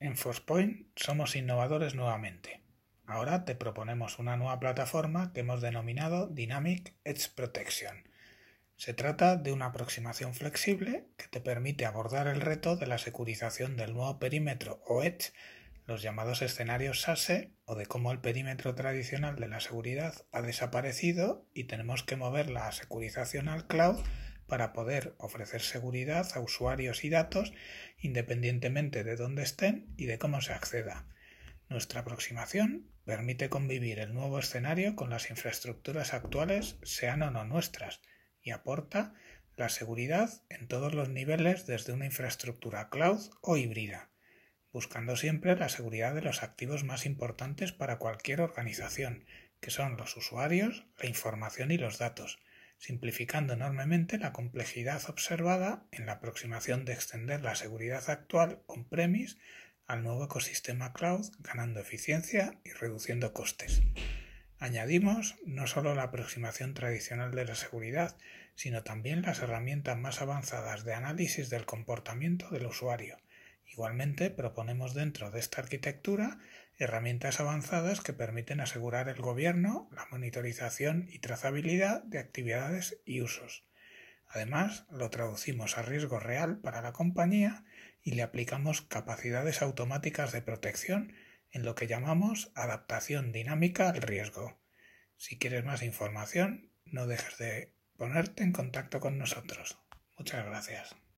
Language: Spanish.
En Forcepoint somos innovadores nuevamente. Ahora te proponemos una nueva plataforma que hemos denominado Dynamic Edge Protection. Se trata de una aproximación flexible que te permite abordar el reto de la securización del nuevo perímetro o Edge, los llamados escenarios SASE, o de cómo el perímetro tradicional de la seguridad ha desaparecido y tenemos que mover la securización al cloud para poder ofrecer seguridad a usuarios y datos independientemente de dónde estén y de cómo se acceda. Nuestra aproximación permite convivir el nuevo escenario con las infraestructuras actuales, sean o no nuestras, y aporta la seguridad en todos los niveles desde una infraestructura cloud o híbrida, buscando siempre la seguridad de los activos más importantes para cualquier organización, que son los usuarios, la información y los datos, simplificando enormemente la complejidad observada en la aproximación de extender la seguridad actual on-premise al nuevo ecosistema cloud, ganando eficiencia y reduciendo costes. Añadimos no solo la aproximación tradicional de la seguridad, sino también las herramientas más avanzadas de análisis del comportamiento del usuario. Igualmente proponemos dentro de esta arquitectura herramientas avanzadas que permiten asegurar el gobierno, la monitorización y trazabilidad de actividades y usos. Además, lo traducimos a riesgo real para la compañía y le aplicamos capacidades automáticas de protección en lo que llamamos adaptación dinámica al riesgo. Si quieres más información, no dejes de ponerte en contacto con nosotros. Muchas gracias.